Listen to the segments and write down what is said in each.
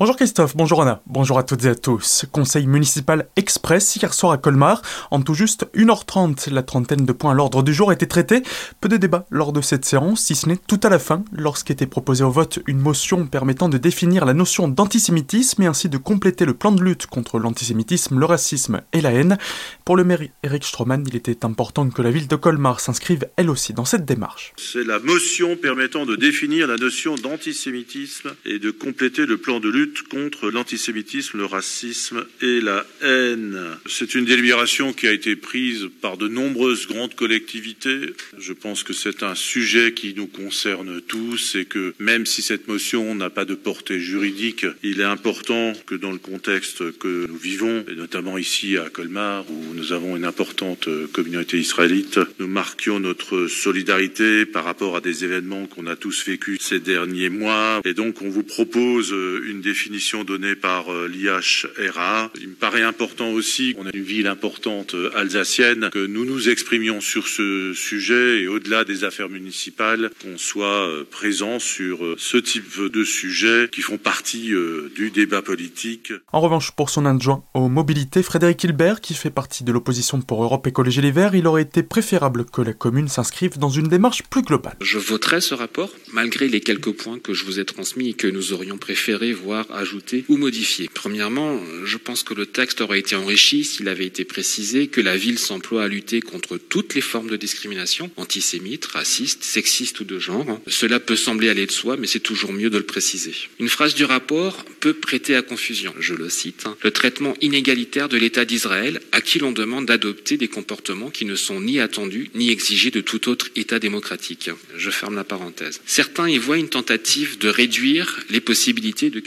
Bonjour Christophe, bonjour Anna, bonjour à toutes et à tous. Conseil municipal express hier soir à Colmar. En tout juste 1h30, la trentaine de points à l'ordre du jour a été traitée. Peu de débats lors de cette séance, si ce n'est tout à la fin, lorsqu'était proposé au vote une motion permettant de définir la notion d'antisémitisme et ainsi de compléter le plan de lutte contre l'antisémitisme, le racisme et la haine. Pour le maire Eric Stroman, il était important que la ville de Colmar s'inscrive elle aussi dans cette démarche. C'est la motion permettant de définir la notion d'antisémitisme et de compléter le plan de lutte contre l'antisémitisme, le racisme et la haine. C'est une délibération qui a été prise par de nombreuses grandes collectivités. Je pense que c'est un sujet qui nous concerne tous et que même si cette motion n'a pas de portée juridique, il est important que dans le contexte que nous vivons, et notamment ici à Colmar, où nous avons une importante communauté israélite, nous marquions notre solidarité par rapport à des événements qu'on a tous vécus ces derniers mois. Et donc on vous propose une définition définition donnée par euh, l'IHRA. Il me paraît important aussi, on a une ville importante euh, alsacienne, que nous nous exprimions sur ce sujet et au-delà des affaires municipales, qu'on soit euh, présent sur ce type de sujets qui font partie du débat politique. En revanche, pour son adjoint aux mobilités, Frédéric Hilbert, qui fait partie de l'opposition pour Europe Écologie Les Verts, il aurait été préférable que la commune s'inscrive dans une démarche plus globale. Je voterai ce rapport, malgré les quelques points que je vous ai transmis et que nous aurions préféré voir ajouter ou modifier. Premièrement, je pense que le texte aurait été enrichi s'il avait été précisé que la ville s'emploie à lutter contre toutes les formes de discrimination, antisémites, racistes, sexistes ou de genre. Cela peut sembler aller de soi, mais c'est toujours mieux de le préciser. Une phrase du rapport peut prêter à confusion. Je le cite. Hein. Le traitement inégalitaire de l'État d'Israël à qui l'on demande d'adopter des comportements qui ne sont ni attendus ni exigés de tout autre État démocratique. Je ferme la parenthèse. Certains y voient une tentative de réduire les possibilités de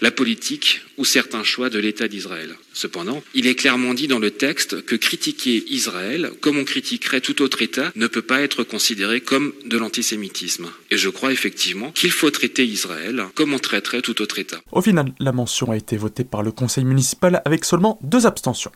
la politique ou certains choix de l'État d'Israël. Cependant, il est clairement dit dans le texte que critiquer Israël, comme on critiquerait tout autre État, ne peut pas être considéré comme de l'antisémitisme. Et je crois effectivement qu'il faut traiter Israël comme on traiterait tout autre État. Au final, la mention a été votée par le conseil municipal avec seulement deux abstentions.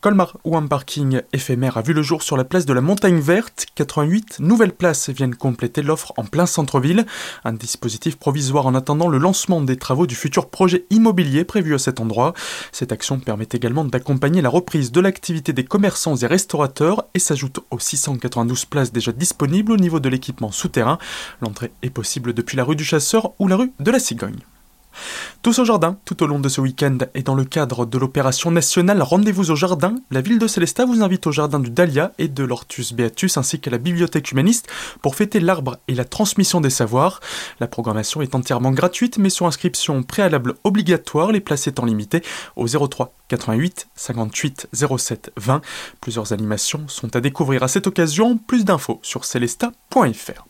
Colmar, où un parking éphémère a vu le jour sur la place de la Montagne Verte, 88 nouvelles places viennent compléter l'offre en plein centre-ville, un dispositif provisoire en attendant le lancement des travaux du futur projet immobilier prévu à cet endroit. Cette action permet également d'accompagner la reprise de l'activité des commerçants et restaurateurs et s'ajoute aux 692 places déjà disponibles au niveau de l'équipement souterrain. L'entrée est possible depuis la rue du Chasseur ou la rue de la Cigogne. Tous au jardin, tout au long de ce week-end, et dans le cadre de l'opération nationale Rendez-vous au jardin, la ville de Célestat vous invite au jardin du Dahlia et de l'Ortus Beatus ainsi qu'à la bibliothèque humaniste pour fêter l'arbre et la transmission des savoirs. La programmation est entièrement gratuite, mais sur inscription préalable obligatoire, les places étant limitées au 03 88 58 07 20. Plusieurs animations sont à découvrir à cette occasion. Plus d'infos sur celesta.fr.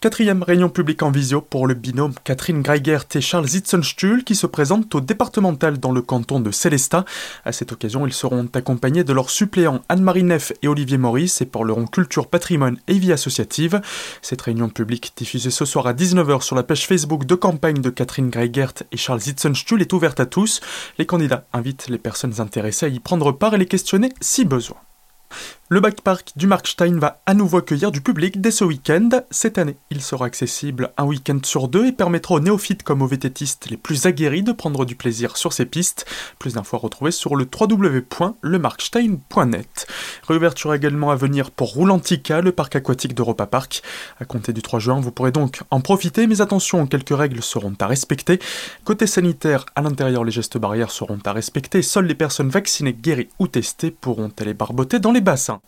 Quatrième réunion publique en visio pour le binôme Catherine Greigert et Charles Zitzenstuhl qui se présentent au départemental dans le canton de Célestat. À cette occasion, ils seront accompagnés de leurs suppléants Anne-Marie Neff et Olivier Maurice et parleront culture, patrimoine et vie associative. Cette réunion publique diffusée ce soir à 19h sur la page Facebook de campagne de Catherine Greigert et Charles Zitzenstuhl est ouverte à tous. Les candidats invitent les personnes intéressées à y prendre part et les questionner si besoin. Le Park du Markstein va à nouveau accueillir du public dès ce week-end. Cette année, il sera accessible un week-end sur deux et permettra aux néophytes comme aux vététistes les plus aguerris de prendre du plaisir sur ces pistes. Plus d'infos à sur le www.lemarkstein.net. Réouverture également à venir pour Roulantica, le parc aquatique d'Europa Park. À compter du 3 juin, vous pourrez donc en profiter, mais attention, quelques règles seront à respecter. Côté sanitaire, à l'intérieur, les gestes barrières seront à respecter. Seules les personnes vaccinées, guéries ou testées pourront aller barboter dans les bassins.